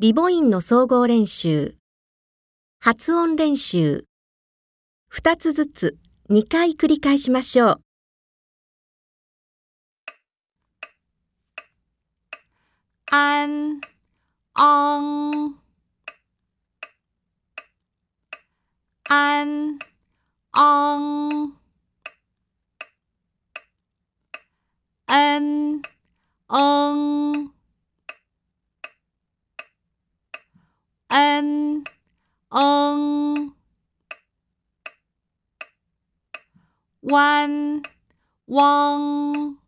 リボインの総合練習。発音練習。二つずつ2回繰り返しましょう。あん、あん。あん、あん。あん、あん。嗡，嗡，嗡，嗡，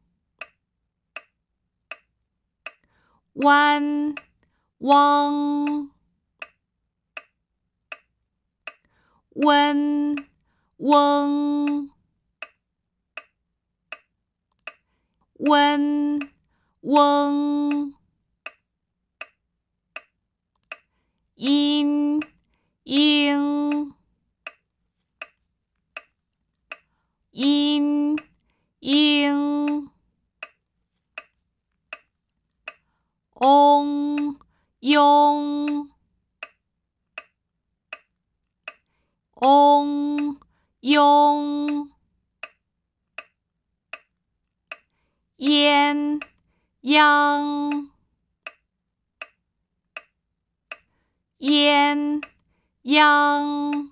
嗡，嗡，嗡，嗡。in ing ong ong ong yin yang yin yang